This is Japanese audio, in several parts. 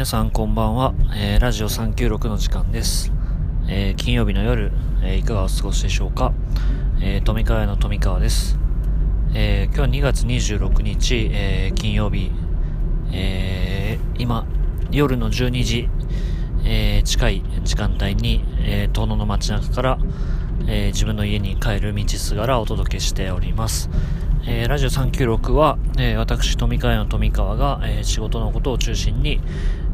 皆さんこんばんは、えー、ラジオ396の時間です、えー、金曜日の夜、えー、いかがお過ごしでしょうか、え富川の富川です、え今日は2月26日、え金曜日、え今夜の12時、え近い時間帯に、え遠野の街中から、え自分の家に帰る道すがらお届けしております、えー、ラジオ396は、えー、私、富川の富川が、えー、仕事のことを中心に、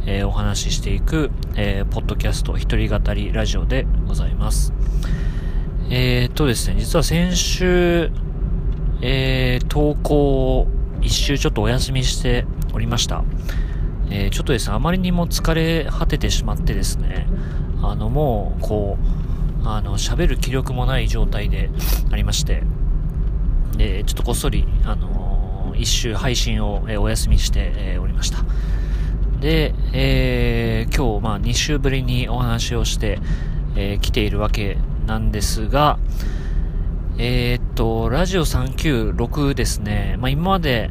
えお話ししていく、えポッドキャスト、一人語りラジオでございます。えっとですね、実は先週、えー投稿を一周ちょっとお休みしておりました。えーちょっとですね、あまりにも疲れ果ててしまってですね、あの、もう、こう、あの、喋る気力もない状態でありまして、で、ちょっとこっそり、あのー、一周配信を、えー、お休みして、え、おりました。で、えー、今日、まあ、2週ぶりにお話をして、えー、来ているわけなんですが、えー、っと、ラジオ396ですね。まあ、今まで、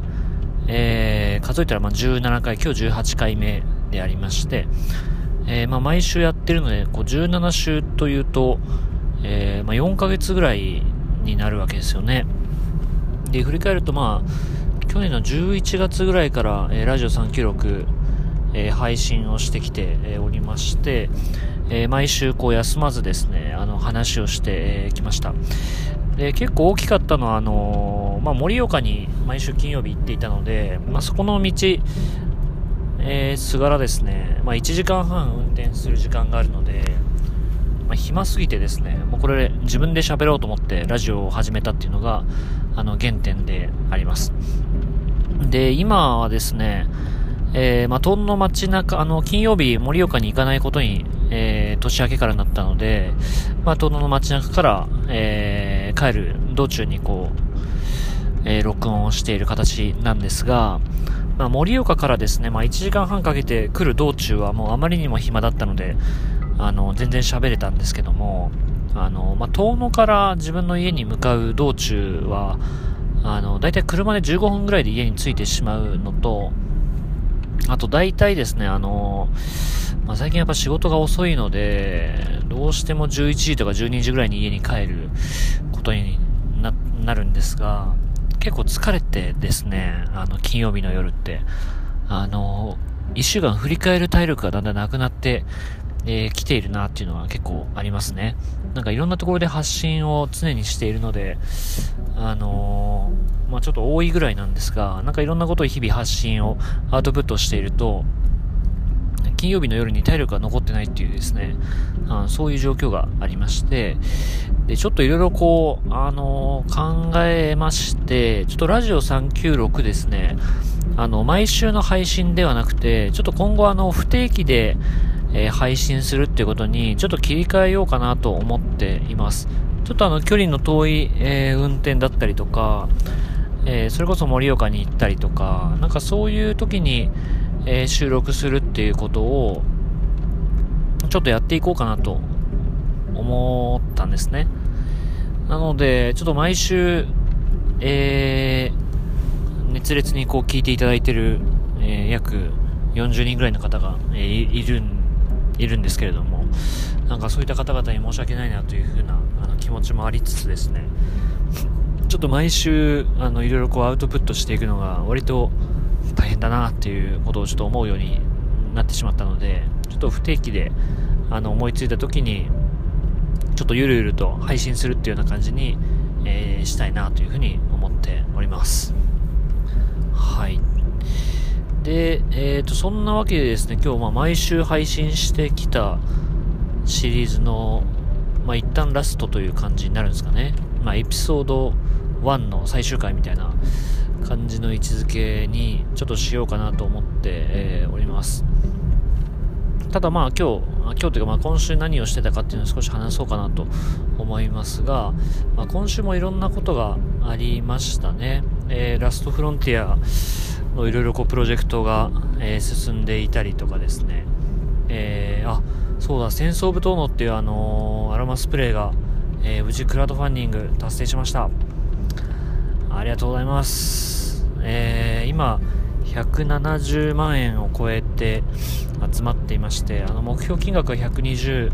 えー、数えたらまあ17回、今日18回目でありまして、えー、まあ、毎週やってるので、こう17週というと、えー、まあ、4ヶ月ぐらいになるわけですよね。で、振り返るとまあ、去年の11月ぐらいから、えー、ラジオ396、えー、配信をしてきて、え、おりまして、え毎週こう休まずですね、あの話をしてき、ました。で、結構大きかったのは、あのまあ、盛岡に毎週金曜日行っていたので、まあ、そこの道、えー、すがらですね、まあ、1時間半運転する時間があるので、まあ、暇すぎてですね、もうこれ自分で喋ろうと思ってラジオを始めたっていうのが、あの、原点であります。で、今はですね、えー、まあ、トンの街中、あの、金曜日、盛岡に行かないことに、えー、年明けからなったので、まあ、トンの街中から、えー、帰る道中にこう、えー、録音をしている形なんですが、まあ、盛岡からですね、まあ、1時間半かけて来る道中はもうあまりにも暇だったので、あの、全然喋れたんですけども、あの、まあ、遠野から自分の家に向かう道中は、あの、だいたい車で15分ぐらいで家に着いてしまうのと、あと大体ですね、あの、まあ、最近やっぱ仕事が遅いので、どうしても11時とか12時ぐらいに家に帰ることになるんですが、結構疲れてですね、あの、金曜日の夜って、あの、一週間振り返る体力がだんだんなくなってえー、来ているなっていうのは結構ありますね。なんかいろんなところで発信を常にしているので、あのー、まあ、ちょっと多いぐらいなんですが、なんかいろんなことを日々発信をアウトプットしていると、金曜日の夜に体力が残ってないっていうですね、あそういう状況がありまして、で、ちょっといろいろこう、あのー、考えまして、ちょっとラジオ396ですね、あの、毎週の配信ではなくて、ちょっと今後あの、不定期で、えー、配信するっていうことに、ちょっと切り替えようかなと思っています。ちょっとあの、距離の遠い、えー、運転だったりとか、えー、それこそ盛岡に行ったりとか、なんかそういう時に、え収録するっていうことを、ちょっとやっていこうかなと思ったんですね。なので、ちょっと毎週、え熱烈にこう聞いていただいてる、え約40人ぐらいの方が、えいるんいるんですけれども、なんかそういった方々に申し訳ないなというふうなあの気持ちもありつつですね、ちょっと毎週、あの、いろいろこうアウトプットしていくのが割と大変だなっていうことをちょっと思うようになってしまったので、ちょっと不定期で、あの、思いついた時に、ちょっとゆるゆると配信するっていうような感じに、えー、したいなというふうに思っております。はい。で、えっ、ー、と、そんなわけでですね、今日まあ毎週配信してきたシリーズの、まあ一旦ラストという感じになるんですかね。まあエピソード1の最終回みたいな感じの位置づけにちょっとしようかなと思って、えー、おります。ただまあ今日、今日というかまあ今週何をしてたかっていうのを少し話そうかなと思いますが、まあ、今週もいろんなことがありましたね。えー、ラストフロンティア、いろいろこうプロジェクトが、えー、進んでいたりとかですね、えー、あ、そうだ、戦争部トーノっていうあのー、アロマスプレーが、えー、無事クラウドファンディング達成しました。ありがとうございます。えー、今、170万円を超えて集まっていましてあの目標金額が120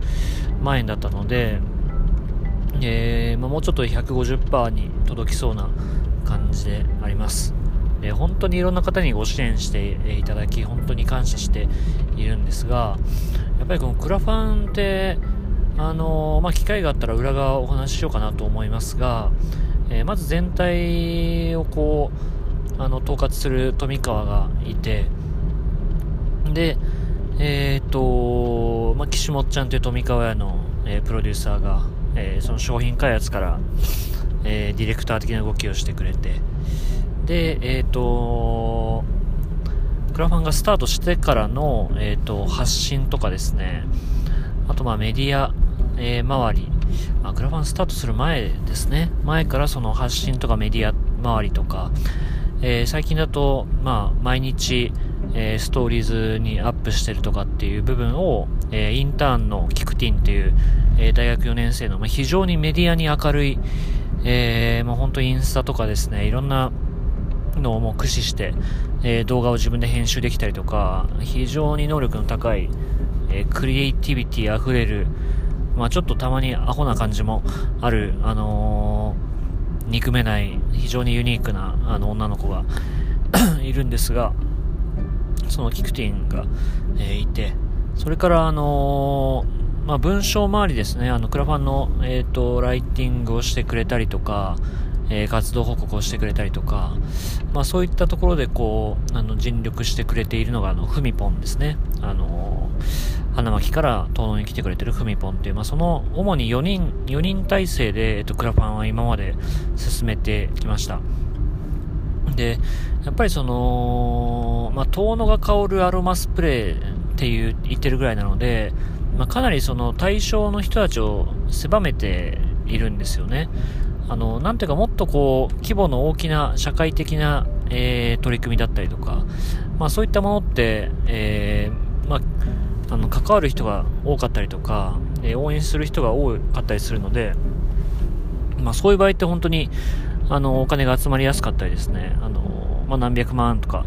万円だったので、えー、まあ、もうちょっと150%に届きそうな感じであります、えー、本当にいろんな方にご支援していただき本当に感謝しているんですがやっぱりこのクラファンってあのー、まあ、機会があったら裏側お話ししようかなと思いますが、えまず全体をこうあの統括する富川がいてで、えっ、と、まあ、岸本ちゃんという富川屋の、え、プロデューサーが、え、その商品開発から、え、ディレクター的な動きをしてくれて、で、えっ、ー、と、クラファンがスタートしてからの、え、ー、と、発信とかですね、あと、まあ、メディア、えー、周り、あ、クラファンスタートする前ですね、前からその発信とかメディア周りとか、えー、最近だと、まあ、毎日、えー、ストーリーズにアップしてるとかっていう部分を、えー、インターンのキクティンっていう、えー、大学4年生の、まあ、非常にメディアに明るい、えー、もう本当インスタとかですね、いろんなのをもう駆使して、えー、動画を自分で編集できたりとか、非常に能力の高い、えー、クリエイティビティ溢れる、まあちょっとたまにアホな感じもある、あのー、憎めない、非常にユニークな、あの、女の子が いるんですが、そのキクティンが、え、いて、それから、あの、まあ、文章周りですね、あの、クラファンの、えっ、ー、と、ライティングをしてくれたりとか、え活動報告をしてくれたりとか、まあ、そういったところで、こう、あの、尽力してくれているのが、あの、ふみぽんですね。あの花巻から東野に来てくれてるふみぽんっていう、まあ、その、主に4人、4人体制で、えっと、クラファンは今まで進めてきました。で、やっぱりその、まあ、遠野が香るアロマスプレーっていう言ってるぐらいなので、まあ、かなりその対象の人たちを狭めているんですよね。あの、なんていうかもっとこう、規模の大きな社会的な、えー、取り組みだったりとか、まあそういったものって、えー、まあ、あの、関わる人が多かったりとか、えー、応援する人が多かったりするので、まあそういう場合って本当に、あの、お金が集まりやすかったりですね、あの、まあ、何百万とか、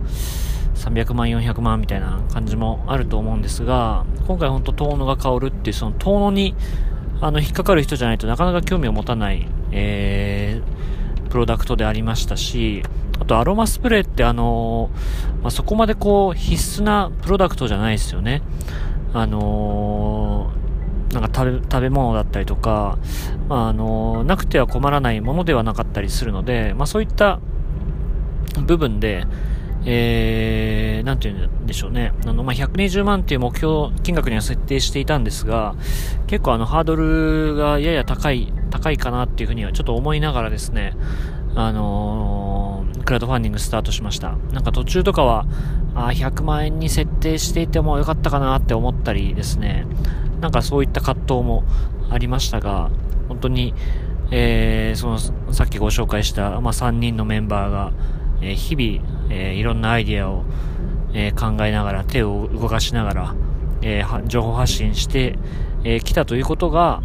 300万、400万みたいな感じもあると思うんですが、今回本当遠野が香るっていう、その遠野に、あの、引っかかる人じゃないとなかなか興味を持たない、えー、プロダクトでありましたし、あとアロマスプレーってあのまあ、そこまでこう必須なプロダクトじゃないですよね。あのーなんか食べ食べ物だったりとか、まあ、あのなくては困らないものではなかったりするので、まあ、そういった部分で、えー、なんて言うんでしょうね。あの、まあ、120万っていう目標金額には設定していたんですが、結構あの、ハードルがやや高い、高いかなっていうふうにはちょっと思いながらですね、あのー、クラウドファンディングスタートしました。なんか途中とかは、あ100万円に設定していてもよかったかなって思ったりですね、なんかそういった葛藤もありましたが、本当に、えー、その、さっきご紹介した、まあ、3人のメンバーが、えー、日々、えー、いろんなアイディアを、えー、考えながら、手を動かしながら、えー、情報発信してき、えー、たということが、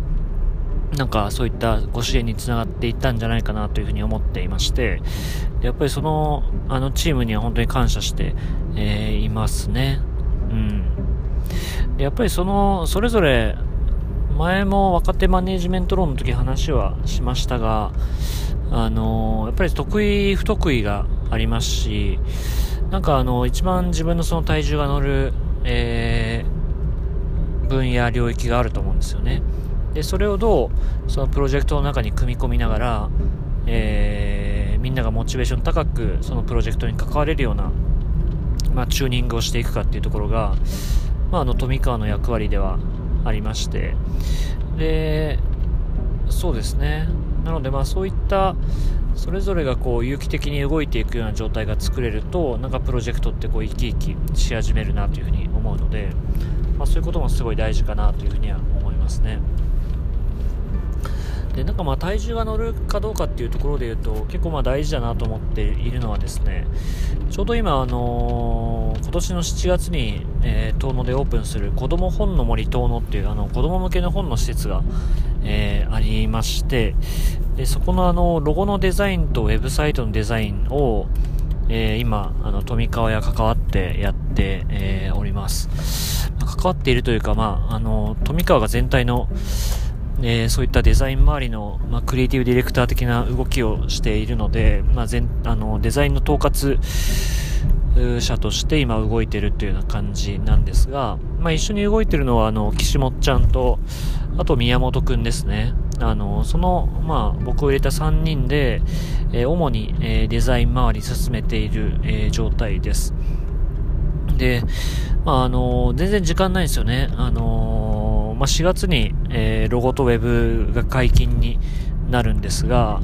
なんかそういったご支援につながっていったんじゃないかなというふうに思っていまして、やっぱりその、あのチームには本当に感謝して、えー、いますね。うん。やっぱりその、それぞれ、前も若手マネジメント論の時話はしましたが、あの、やっぱり得意、不得意がありますし、なんかあの、一番自分のその体重が乗る、えー、分野、領域があると思うんですよね。で、それをどう、そのプロジェクトの中に組み込みながら、えー、みんながモチベーション高く、そのプロジェクトに関われるような、まあ、チューニングをしていくかっていうところが、まあ、あの富川の役割ではありましてでそうですねなのでまあそういったそれぞれがこう有機的に動いていくような状態が作れるとなんかプロジェクトってこう生き生きし始めるなというふうに思うので、まあ、そういうこともすごい大事かなというふうには思いますね。でなんかまあ体重が乗るかどうかっていうところで言うと結構まあ大事だなと思っているのはですねちょうど今、あのー、今年の7月に、えー、遠野でオープンする子供本の森遠野っていうあの子供向けの本の施設が、えー、ありましてでそこのあのロゴのデザインとウェブサイトのデザインを、えー、今あの富川屋関わってやって、えー、おります。関わっているというか、まあ、あの、富川が全体の、えー、そういったデザイン周りの、まあ、クリエイティブディレクター的な動きをしているので、まあ、全あのデザインの統括者として今動いてるというような感じなんですが、まあ、一緒に動いてるのはあの岸本ちゃんとあと宮本くんですね。あのその、まあ、僕を入れた3人で、えー、主に、えー、デザイン周り進めている、えー、状態です。で、まあ、あの全然時間ないんですよね。あのまあ、4月に、えロゴとウェブが解禁になるんですが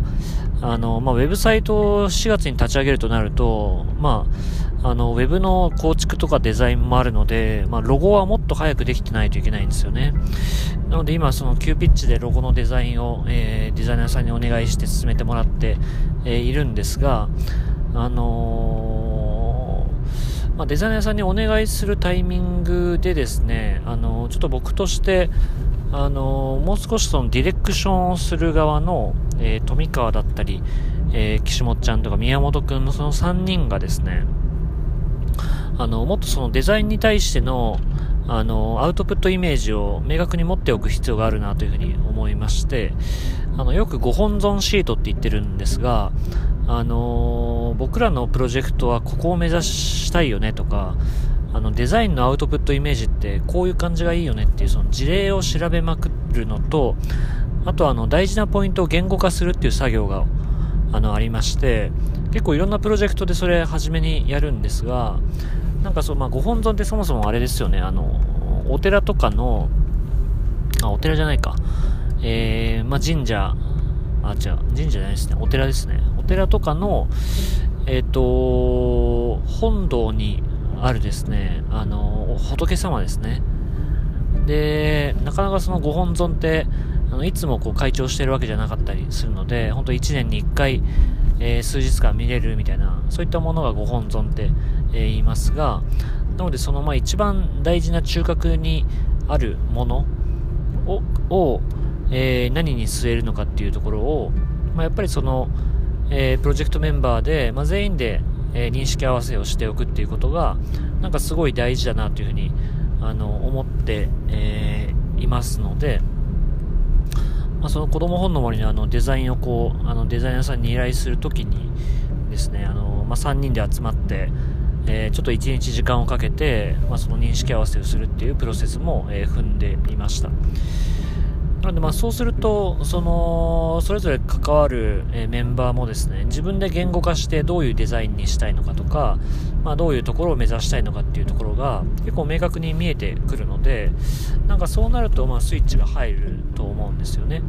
あの、まあ、ウェブサイトを4月に立ち上げるとなると、まあ、あの、ウェブの構築とかデザインもあるので、まあ、ロゴはもっと早くできてないといけないんですよね。なので今、その急ピッチでロゴのデザインを、えー、デザイナーさんにお願いして進めてもらって、えー、いるんですが、あのー、まあ、デザイナーさんにお願いするタイミングでですね、あのちょっと僕として、あのもう少しそのディレクションをする側の、えー、富川だったり、えー、岸本ちゃんとか宮本くんのその3人がですね、あの、もっとそのデザインに対しての、あの、アウトプットイメージを明確に持っておく必要があるなというふうに思いまして、あの、よく5本損シートって言ってるんですが、あの僕らのプロジェクトはここを目指したいよねとか、あのデザインのアウトプットイメージってこういう感じがいいよねっていうその事例を調べまくるのとあとあの大事なポイントを言語化するっていう作業があのありまして結構いろんなプロジェクトでそれ初めにやるんですがなんかそう、まあ、ご本尊ってそもそもあれですよね。あのお寺とかのあお寺じゃないか。えー、まあ、神社あ違う神社じゃないですね。お寺ですね。お寺とかのえっ、ー、と本堂にあるですね、あの、仏様ですね。で、なかなかそのご本尊って、あのいつもこう会長してるわけじゃなかったりするので、本当1年に1回、えー、数日間見れるみたいな、そういったものがご本尊って、えー、言いますが、なのでそのまあ一番大事な中核にあるものを、をえー、何に据えるのかっていうところを、まあ、やっぱりその、え、プロジェクトメンバーで、まあ、全員でえ、認識合わせをしておくっていうことが、なんかすごい大事だなというふうに、あの、思って、え、いますので、まあ、その子供本の森のあのデザインをこう、あのデザイナーさんに依頼するときにですね、あの、まあ、3人で集まって、えー、ちょっと1日時間をかけて、まあ、その認識合わせをするっていうプロセスも、えー、踏んでいました。なのでまあそうすると、その、それぞれ関わる、メンバーもですね、自分で言語化してどういうデザインにしたいのかとか、まあどういうところを目指したいのかっていうところが結構明確に見えてくるので、なんかそうなるとまあスイッチが入ると思うんですよね。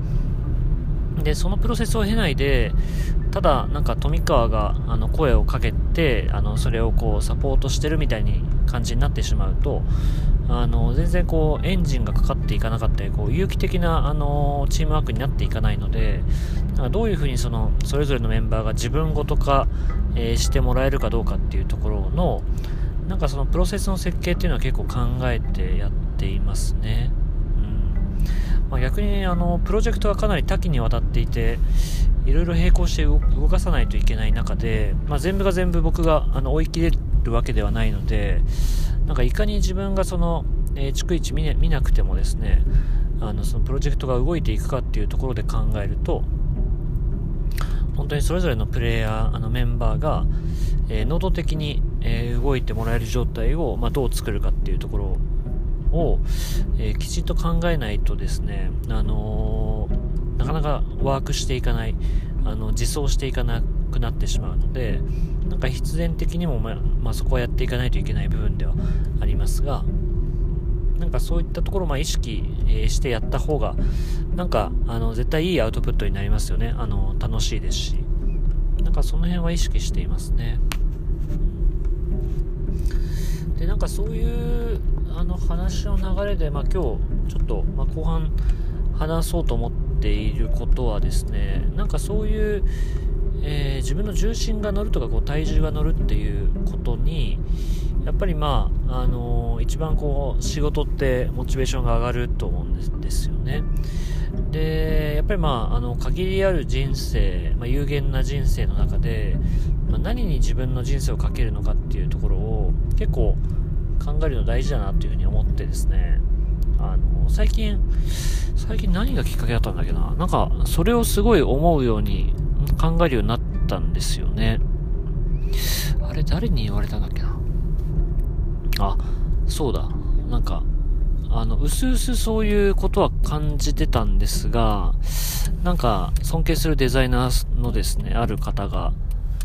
で、そのプロセスを経ないで、ただなんか富川があの声をかけて、あのそれをこうサポートしてるみたいに感じになってしまうと、あの全然こうエンジンがかかっていかなかったりこう有機的なあのチームワークになっていかないのでどういうふうにそのそれぞれのメンバーが自分ごと化、えー、してもらえるかどうかっていうところのなんかそのプロセスの設計っていうのは結構考えてやっていますね。うんまあ、逆にあのプロジェクトはかなり多岐にわたっていていろいろ並行して動かさないといけない中で、まあ、全部が全部僕があの追い切れるわけではないのでなんかいかに自分がその、えー、逐一見,、ね、見なくてもですねあのそのプロジェクトが動いていくかっていうところで考えると本当にそれぞれのプレイヤーあのメンバーが、えー、能動的に、えー、動いてもらえる状態を、まあ、どう作るかっていうところを、えー、きちんと考えないとですね、あのなかなかワークしていかないあの自走していかなくなってしまうのでなんか必然的にも、ま、まあ、そこはやっていかないといけない部分ではありますがなんかそういったところをまあ意識、してやった方がなんかあの絶対いいアウトプットになりますよね。あの楽しいですし。なんかその辺は意識していますね。でなんかそういうあの話の流れで、まあ、今日ちょっと、まあ、後半話そうと思っていることはですねなんかそういうえー、自分の重心が乗るとかこう体重が乗るっていうことにやっぱりまあ、あのー、一番こう仕事ってモチベーションが上がると思うんですよねでやっぱりまああの限りある人生、まあ、有限な人生の中で、まあ、何に自分の人生をかけるのかっていうところを結構考えるの大事だなというふうに思ってですね、あの、最近、最近何がきっかけだったんだっけな。なんか、それをすごい思うように考えるようになったんですよね。あれ、誰に言われたんだっけな？あ、そうだ。なんか、あの、うすうすそういうことは感じてたんですが、なんか、尊敬するデザイナーのですね、ある方が、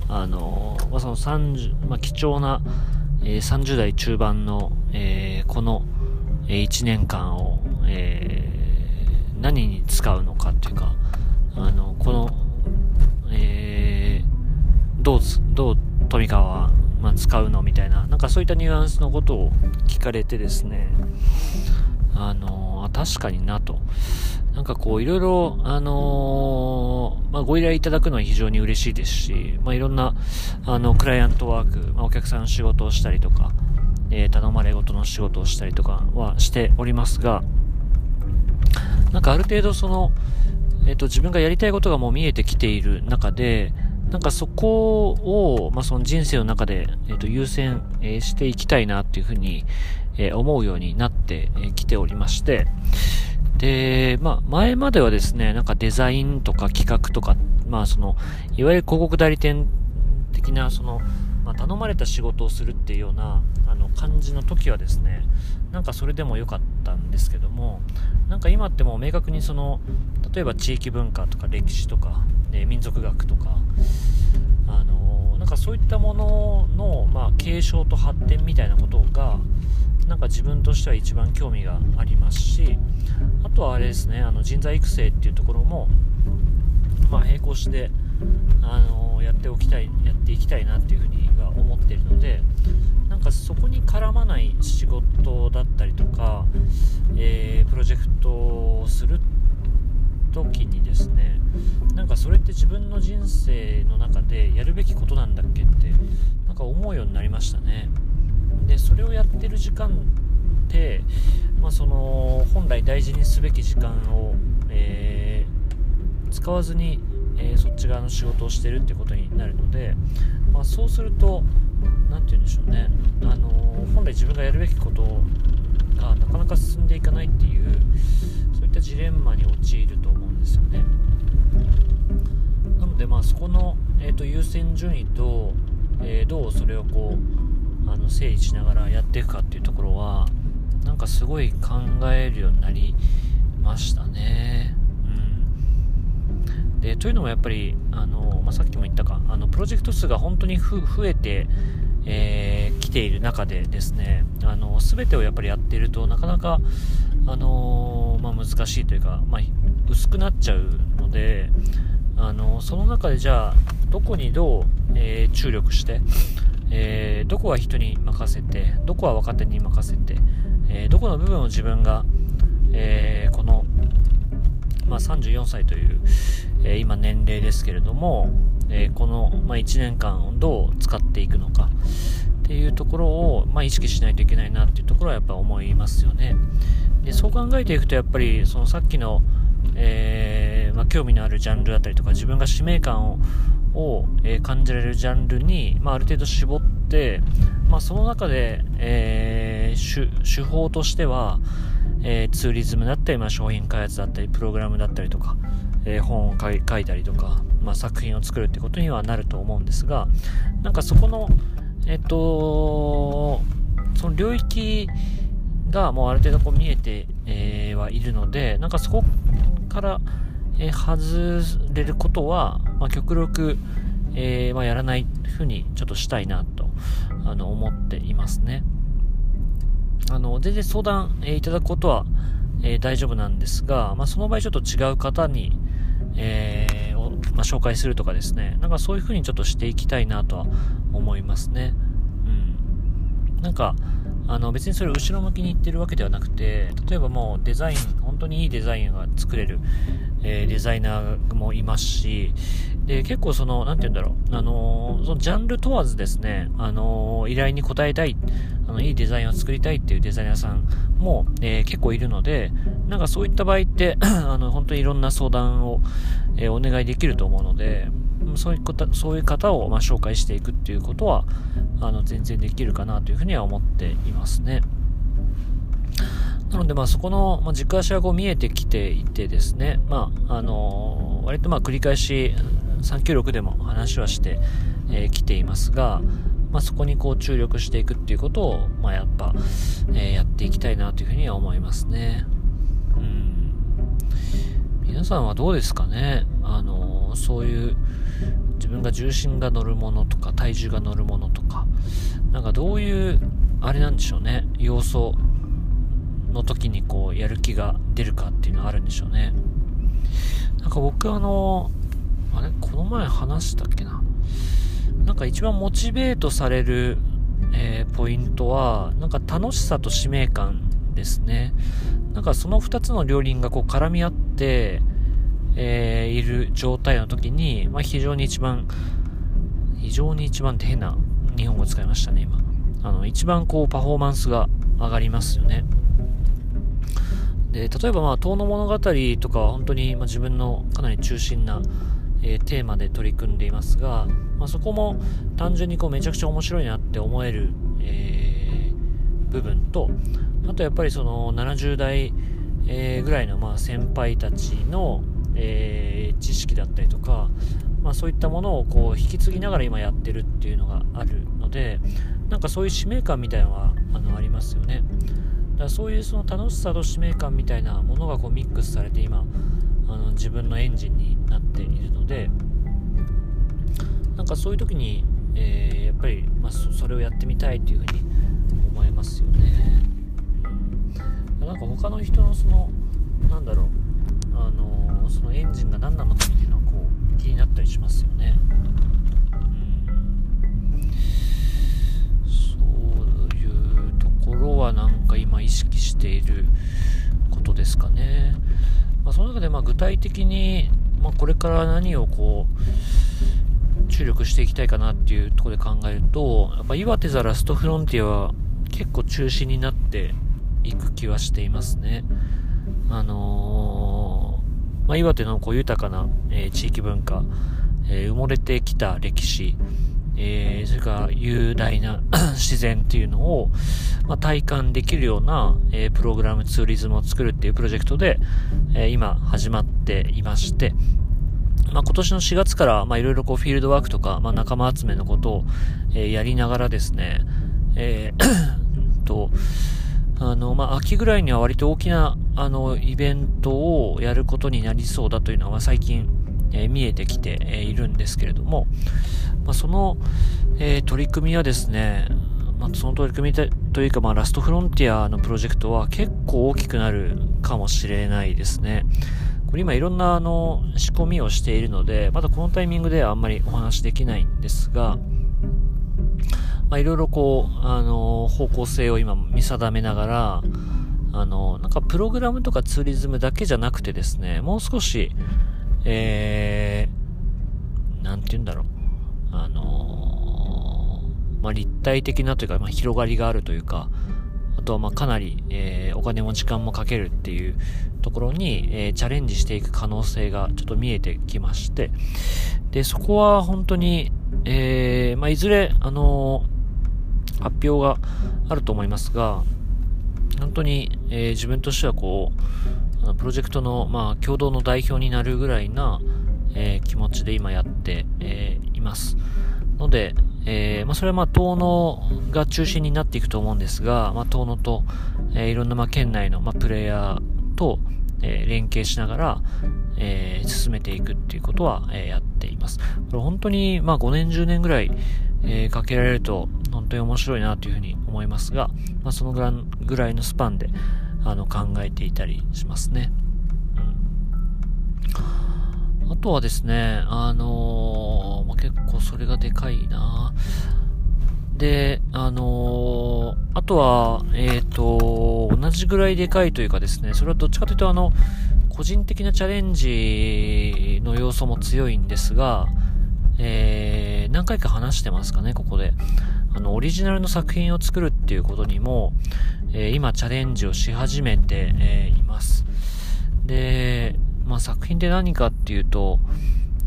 あの、まあ、その30、まあ、貴重な、えー、30代中盤の、えー、この、えー、1年間を、えー、何に使うのかっていうか、あの、この、どう、富川は、まあ、使うのみたいな、なんかそういったニュアンスのことを聞かれてですね、あのー、確かになと。なんかこう、いろいろ、あのー、まあ、ご依頼いただくのは非常に嬉しいですし、まあ、いろんな、あの、クライアントワーク、まあ、お客さんの仕事をしたりとか、えー、頼まれごとの仕事をしたりとかはしておりますが、なんかある程度その、えっ、ー、と、自分がやりたいことがもう見えてきている中で、なんかそこを、まあ、その人生の中で、え、ー、と、優先、え、していきたいなっていうふうに、え思うようになってき、ておりまして、で、まあ、前まではですね、なんかデザインとか企画とか、まあ、その、いわゆる広告代理店的な、その、まあ、頼まれた仕事をするっていうような、あの、感じの時はですね、なんかそれでも良かったんですけども、なんか今ってもう明確にその、例えば地域文化とか歴史とか、え民族学とか、あのなんかそういったものの、まあ、継承と発展みたいなことが、なんか自分としては一番興味がありますしあとはあれですねあの人材育成っていうところも、まあ、並行してあのやっておきたいやっていきたいなっていうふうには思ってるのでなんかそこに絡まない仕事だったりとか、えー、プロジェクトをする時にですねなんかそれって自分の人生の中でやるべきことなんだっけってなんか思うようになりましたね。でそれをやってる時間って、まあ、その本来大事にすべき時間を、えー、使わずに、えー、そっち側の仕事をしてるってことになるので、まあ、そうすると何て言うんでしょうね、あの本来自分がやるべきことがなかなか進んでいかないっていうそういったジレンマに陥ると思うんですよねなのでまあそこの、えーと、優先順位と、えー、どうそれをこうあの整理しながらやっていくかっていうところはなんかすごい考えるようになりましたね。うん、でというのもやっぱりあの、まあ、さっきも言ったかあのプロジェクト数が本当に増えてえー、来ている中でですねあの全てをやっぱりやっているとなかなか、あのー、まあ、難しいというか、まあ、薄くなっちゃうので、あのその中でじゃあどこにどう、えー、注力してえー、どこは人に任せて、どこは若手に任せて、え、どこの部分を自分が、えー、この、まあ、34歳という、え今年齢ですけれども、えこの、まあ、1年間をどう使っていくのかっていうところを、まあ、意識しないといけないなっていうところはやっぱ思いますよね。でそう考えていくとやっぱりそのさっきの、えーまあ、興味のあるジャンルだったりとか自分が使命感を、え、感じられるジャンルに、まあ、ある程度絞って、まあ、その中で、え、手法としては、え、ツーリズムだったり、まあ、商品開発だったり、プログラムだったりとか、え、本を書いたりとか、まあ、作品を作るってことにはなると思うんですが、なんかそこの、えっ、と、その領域がもうある程度こう見えて、えー、はいるので、なんかそこから、えー、外れることは、まあ、極力、えー、まあ、やらないふうにちょっとしたいなとあの思っていますね。あの全然相談、え、いただくことは、え、大丈夫なんですが、まあ、その場合ちょっと違う方に、えー、まあ、紹介するとかですね、なんかそういう風にちょっとしていきたいなとは思いますね。うん。なんか、あの別にそれ後ろ向きに言ってるわけではなくて、例えばもうデザイン、本当にいいデザインが作れる、えー、デザイナーもいますし、で、結構その、なんて言うんだろう、あのー、そのジャンル問わずですね、あのー、依頼に応えたい、あの、いいデザインを作りたいっていうデザイナーさんも、え結構いるので、なんかそういった場合って あの、本当にいろんな相談を、えお願いできると思うので、そういうことそういう方をま紹介していくっていうことはあの全然できるかなというふうには思っていますね。なので、まあ、そこの、まあ、軸足がこう見えてきていてですね、まあ、あの、割とまあ繰り返し396でも話はしてき、えー、ていますが、まあ、そこにこう注力していくっていうことを、まあ、やっぱ、えー、やっていきたいなというふうには思いますね。うん。皆さんはどうですかね？あのー、そういう自分が重心が乗るものとか体重が乗るものとか、なんかどういう、あれなんでしょうね、要素の時にこうやる気が出るかっていうのはあるんでしょうね。なんか僕あの、あれこの前話したっけななんか一番モチベートされる、えー、ポイントは、なんか楽しさと使命感ですね。なんかその2つの両輪がこう絡み合って、えー、いる状態の時に、まあ、非常に一番、非常に一番って変な日本語使いましたね、今。あの、一番こうパフォーマンスが上がりますよね。で、例えばまあ、遠野物語とかは本当にま自分のかなり中心な、えー、テーマで取り組んでいますが、まあ、そこも単純にこうめちゃくちゃ面白いなって思える、えー、部分と、あとやっぱりその70代、えー、ぐらいのまあ先輩たちの、えー、知識だったりとか、まあ、そういったものをこう引き継ぎながら今やってるっていうのがあるのでなんかそういう使命感みたいなのはあのありますよね。だからそういうその楽しさと使命感みたいなものがこうミックスされて今あの自分のエンジンになっているのでなんかそういう時に、えー、やっぱり、まあ、それをやってみたいっていうふうに思いますよね、うん、なんか他の人のそのなんだろうあの、そのエンジンが何なのかっていうのはこう気になったりしますよね。そういうところはなんか今意識していることですかね。まあ、その中でま具体的に、ま、これから何をこう注力していきたいかなっていうところで考えると、やっぱ岩手ザラストフロンティアは結構中心になっていく気はしていますね。あのー、まあ、岩手のこう豊かな、えー、地域文化、えー、埋もれてきた歴史、えー、それから雄大な 自然っていうのを、まあ、体感できるような、えー、プログラムツーリズムを作るっていうプロジェクトで、えー、今始まっていまして、まあ、今年の4月から、まあ、いろいろこうフィールドワークとか、まあ、仲間集めのことを、えー、やりながらですね、えー と、あの、まあ、秋ぐらいには割と大きな、あの、イベントをやることになりそうだというのは、まあ、最近、え、見えてきて、え、いるんですけれども、まあ、その、え、取り組みはですね、まあ、その取り組みというか、まあ、ラストフロンティアのプロジェクトは結構大きくなるかもしれないですね。これ今いろんなあの仕込みをしているので、まだこのタイミングではあんまりお話できないんですが、まあ、いろいろこう、あの、方向性を今見定めながら、あの、なんかプログラムとかツーリズムだけじゃなくてですね、もう少し、えー、なんて言うんだろう。あのー、まあ、立体的なというか、まあ、広がりがあるというか、あとはまあかなり、えー、お金も時間もかけるっていうところに、えー、チャレンジしていく可能性がちょっと見えてきまして、で、そこは本当に、えー、まあ、いずれ、あのー、発表があると思いますが、本当に、えー、自分としてはこう、プロジェクトの、まあ、共同の代表になるぐらいな、えー、気持ちで今やって、えー、います。ので、えー、まあ、それはまあ、遠野が中心になっていくと思うんですが、まあ、遠野と、え、いろんなまあ、県内のまあ、プレイヤーと、え、連携しながら、え、進めていくっていうことは、え、やっています。これ本当に、まあ、5年、10年ぐらい、え、かけられると、本当に面白いなというふうに思いますが、まあ、そのぐらいのスパンで、あの、考えていたりしますね。うん。あとはですね、あのー、まあ、結構それがでかいなで、あのー、あとは、えっ、ー、と、同じぐらいでかいというかですね、それはどっちかというと、あの、個人的なチャレンジの要素も強いんですが、えー、何回か話してますかね、ここで。あの、オリジナルの作品を作るっていうことにも、えー、今チャレンジをし始めて、えー、います。で、まあ、作品って何かっていうと、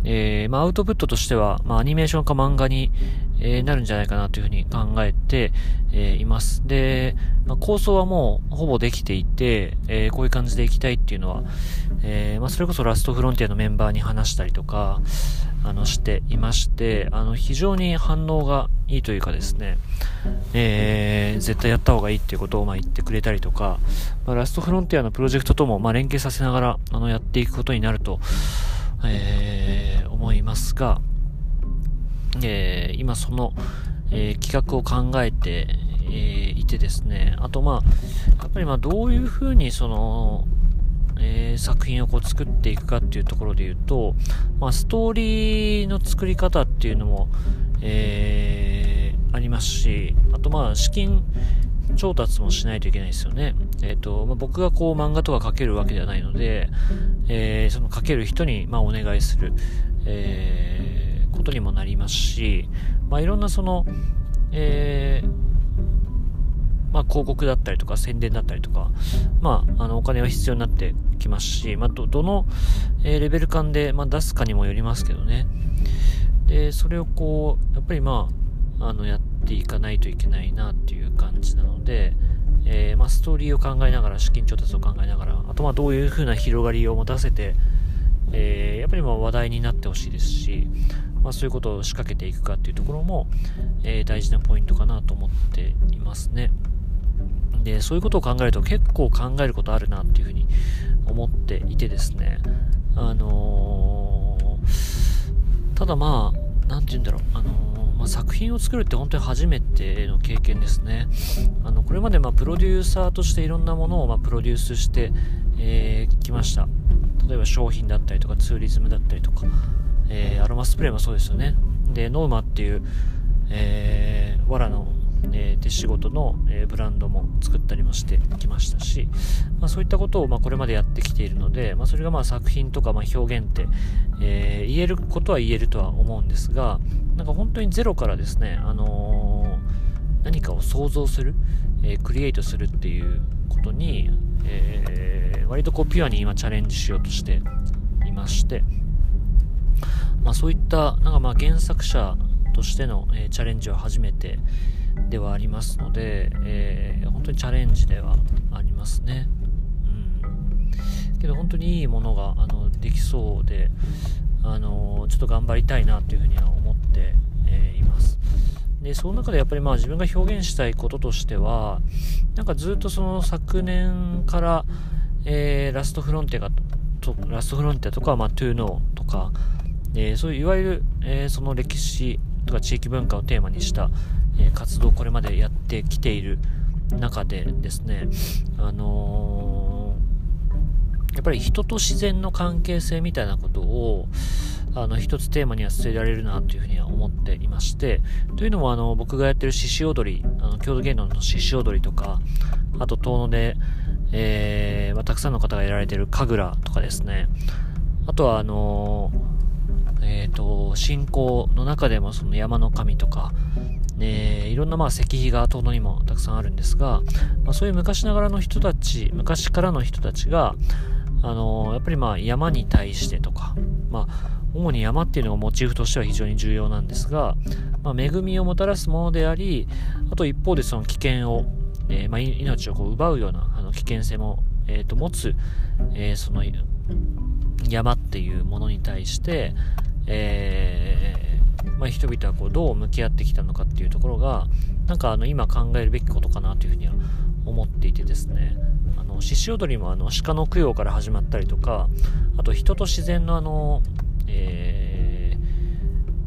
えー、まあ、アウトプットとしては、まあ、アニメーションか漫画に、えー、なるんじゃないかなというふうに考えて、えー、います。で、まあ、構想はもうほぼできていて、えこういう感じでいきたいっていうのは、えまあ、それこそラストフロンティアのメンバーに話したりとか、あの、していまして、あの、非常に反応がいいというかですね、え絶対やった方がいいっていうことをまあ言ってくれたりとか、まあ、ラストフロンティアのプロジェクトともまあ連携させながら、あの、やっていくことになると、えー、思いますが、えー、今その、えー、企画を考えて、えいてですね、あとまあ、やっぱりまあどういうふうにその、えー、作品をこう作っていくかっていうところで言うと、まあ、ストーリーの作り方っていうのも、えー、ありますし、あとまあ資金調達もしないといけないですよね。えっ、ー、と、まあ、僕がこう漫画とか描けるわけではないので、え、その描ける人にまあお願いする、えー、ことにもなりますし、まあ、いろんなその、えー、まあ、広告だったりとか宣伝だったりとか、まあ、あのお金は必要になってきますし、まあ、どの、え、レベル感で、ま、出すかにもよりますけどね。で、それをこう、やっぱりまあ、あのやっていかないといけないなっていう感じなので、えー、ま、ストーリーを考えながら、資金調達を考えながら、あとまあどういう風な広がりを持たせて、えー、やっぱりまあ話題になってほしいですし、まあ、そういうことを仕掛けていくかっていうところも、えー、大事なポイントかなと思っていますね。で、そういうことを考えると結構考えることあるなっていうふうに思っていてですね、あのー、ただまあ、なんて言うんだろう、あのー、まあ、作品を作るって本当に初めての経験ですね。あの、これまでま、プロデューサーとしていろんなものをま、プロデュースして、えー、きました。例えば商品だったりとか、ツーリズムだったりとか、えー、アロマスプレーもそうですよね。で、ノーマっていう、えー、藁の、えー、手仕事の、えー、ブランドも作ったりもしてきましたし、まあ、そういったことを、まあ、これまでやってきているので、まあ、それがまあ作品とか、まあ、表現って、えー、言えることは言えるとは思うんですが、なんか本当にゼロからですね、あのー、何かを想像する、えー、クリエイトするっていうことに、えー、割とこうピュアに今チャレンジしようとしていまして、まあ、そういったなんかまあ原作者としての、えー、チャレンジは初めてではありますので、えー、本当にチャレンジではありますね。うん、けど本当にいいものがあのできそうで、あのちょっと頑張りたいなというふうには思って、えー、います。で、その中でやっぱりまあ自分が表現したいこととしては、なんかずっとその昨年から、えー、ラストフロンティアと、ラストフロンテとか、まあ、トゥーノーとか、えー、そういういわゆる、えー、その歴史とか地域文化をテーマにした、え活動をこれまでやってきている中でですね、あのやっぱり人と自然の関係性みたいなことを、あの、一つテーマには据えられるなというふうには思っていまして、というのもあの、僕がやってる獅子踊り、あの、郷土芸能の獅子踊りとか、あと遠野で、えー、まあ、たくさんの方がやられてる神楽とかですね、あとはあのえ、ー、と、信仰の中でもその山の神とか、ね、いろんなまあ石碑が遠野にもたくさんあるんですが、まあ、そういう昔ながらの人たち、昔からの人たちが、あの、やっぱりまあ山に対してとか、まあ、主に山っていうのがモチーフとしては非常に重要なんですが、まあ、恵みをもたらすものであり、あと一方でその危険を、えー、まあ、命をこう奪うようなあの危険性も、えー、と持つ、えー、その山っていうものに対して、えー、まあ、人々はこうどう向き合ってきたのかっていうところが、なんかあの今考えるべきことかなというふうには思っていてですね、あの、獅子踊りもあの鹿の供養から始まったりとか、あと人と自然のあの、え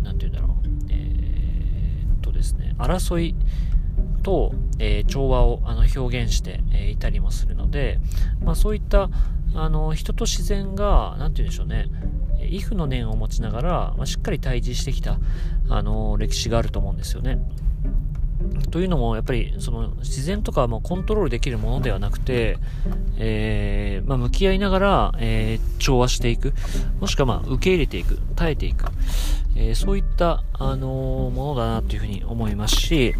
ー、なんて言うんだろう、えー、っとですね、争いと、えー、調和をあの表現して、えいたりもするので、まあそういったあの人と自然が、なんて言うんでしょうね、イフの念を持ちながら、まあ、しっかり対峙してきた、あの歴史があると思うんですよね。というのも、やっぱりその自然とかはもうコントロールできるものではなくて、えー、まあ、向き合いながら、えー、調和していく、もしくはまあ受け入れていく、耐えていく、えー、そういった、あのものだなというふうに思いますし、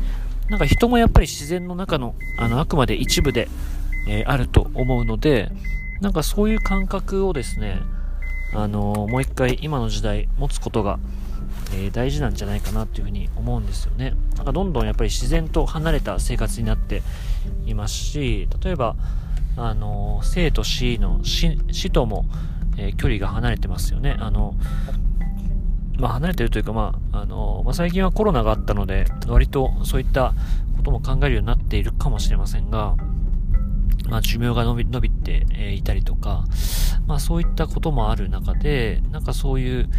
なんか人もやっぱり自然の中の、あの、あくまで一部で、えあると思うので、なんかそういう感覚をですね、あのもう一回今の時代持つことが、えー、大事なんじゃないかなっていうふうに思うんですよね。なんかどんどんやっぱり自然と離れた生活になっていますし、例えば、あの生と死の死死とも、え、距離が離れてますよね。あのまあ、離れてるというか、まああのまあ、最近はコロナがあったので、割とそういったことも考えるようになっているかもしれませんが、まあ、寿命が伸び伸びて、えいたりとか、まあ、そういったこともある中で、なんかそういう、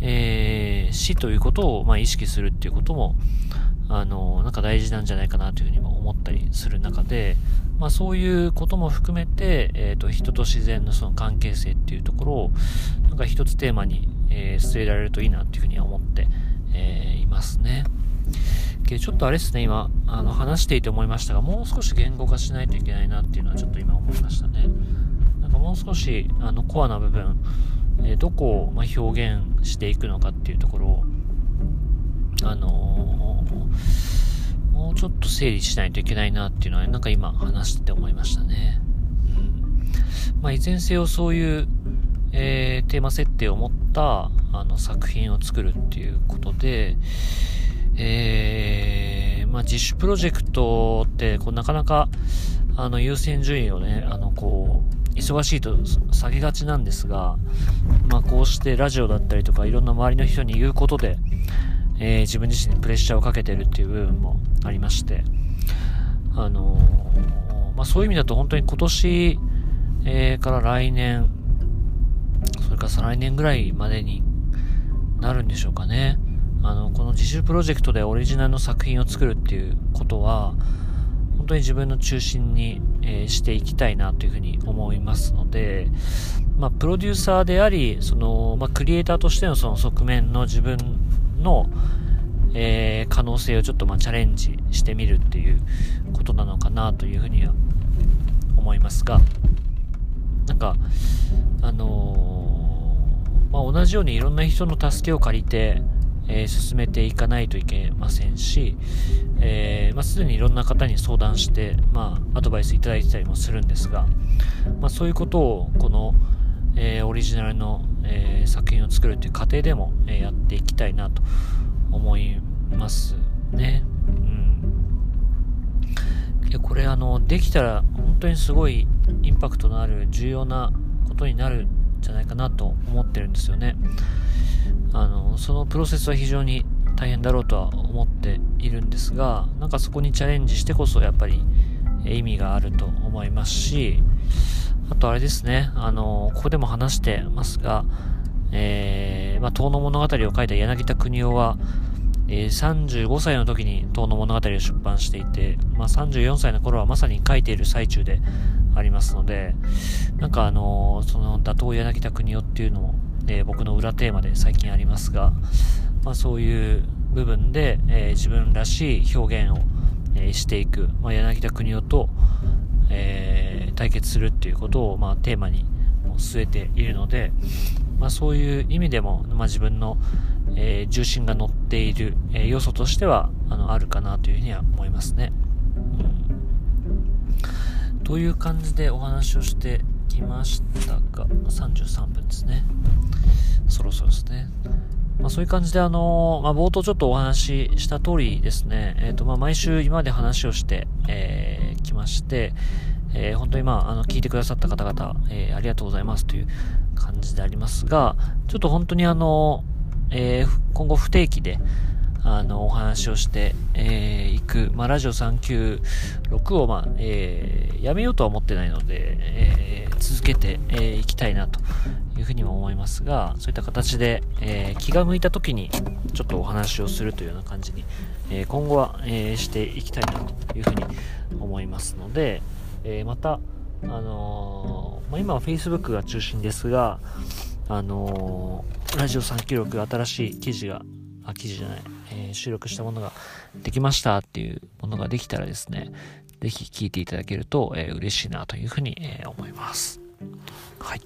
えー、死ということを、まあ、意識するっていうことも、あの、なんか大事なんじゃないかなというふうにも思ったりする中で、まあ、そういうことも含めて、えっ、ー、と、人と自然のその関係性っていうところを、なんか一つテーマに、えー、据えられるといいなというふうには思って、え、いますね。けどちょっとあれですね、今、あの、話していて思いましたが、もう少し言語化しないといけないなっていうのはちょっと今思いましたね。なんかもう少し、あの、コアな部分、えー、どこを、ま、表現していくのかっていうところを、あのー、もうちょっと整理しないといけないなっていうのは、なんか今話してて思いましたね。うん。まあ、いずれにせよそういう、えー、テーマ設定を持ったあの作品を作るっていうことで、えー、まあ、自主プロジェクトってこうなかなかあの優先順位をね、あのこう忙しいと下げがちなんですが、まあ、こうしてラジオだったりとかいろんな周りの人に言うことで、えー、自分自身にプレッシャーをかけてるっていう部分もありまして、あのー、まあ、そういう意味だと本当に今年、えー、から来年、それから再来年ぐらいまでになるんでしょうかね。あの、この自主プロジェクトでオリジナルの作品を作るっていうことは、本当に自分の中心に、えー、していきたいなというふうに思いますので、まあ、プロデューサーであり、その、まあ、クリエイターとしてのその側面の自分の、えー、可能性をちょっとまあチャレンジしてみるっていうことなのかなというふうには思いますが、なんか、あのー、まあ、同じようにいろんな人の助けを借りて、えー、進めていかないといけませんし、えー、まあ、すでにいろんな方に相談して、まあ、アドバイスいただいてたりもするんですが、まあ、そういうことをこの、えー、オリジナルの、え作品を作るという過程でも、えやっていきたいなと思いますね。うん。いやこれあの、できたら本当にすごいインパクトのある重要なことになるじゃないかなと思ってるんですよね。あの、そのプロセスは非常に大変だろうとは思っているんですが、なんかそこにチャレンジしてこそやっぱり意味があると思いますし、あとあれですね、あの、ここでも話してますが、えー、まあ、遠野物語を書いた柳田邦夫は、えー、35歳の時に遠野物語を出版していて、まあ、34歳の頃はまさに書いている最中でありますので、なんかあのー、その打倒柳田国夫っていうのもえー、僕の裏テーマで最近ありますが、まあ、そういう部分で、えー、自分らしい表現を、えー、していく、まあ、柳田国夫と、え対決するっていうことを、まあ、テーマに据えているので、まあ、そういう意味でも、まあ、自分の、え重心が乗っている、え要素としてはあのあるかなというふうには思いますね。うん、という感じでお話をしてきましたが、33分ですね。そろそろですね。まあ、そういう感じで、あのー、まあ、冒頭ちょっとお話しした通りですね、えっ、ー、と、まあ、毎週今まで話をして、えー、きまして、えー、本当にまあ、あの、聞いてくださった方々、えー、ありがとうございますという感じでありますが、ちょっと本当にあの、えー、今後不定期で、あの、お話をして、えー、いく、まあ、ラジオ396を、まあ、えー、やめようとは思ってないので、えー、続けてい、えー、きたいなというふうにも思いますが、そういった形で、えー、気が向いた時に、ちょっとお話をするというような感じに、えー、今後は、えー、していきたいなというふうに思いますので、えー、また、あのー、まあ、今は Facebook が中心ですが、あのー、ラジオ396新しい記事が、あ、記事じゃない、えー、収録したものができましたっていうものができたらですね、ぜひ聞いていただけると、えー、嬉しいなというふうに、えー、思います。はい。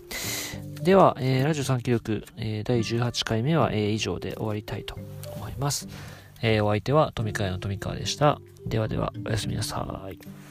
では、えー、ラジオ3記録、え、第18回目は、え、以上で終わりたいと思います。え、お相手は富川の富川でした。ではでは、おやすみなさい。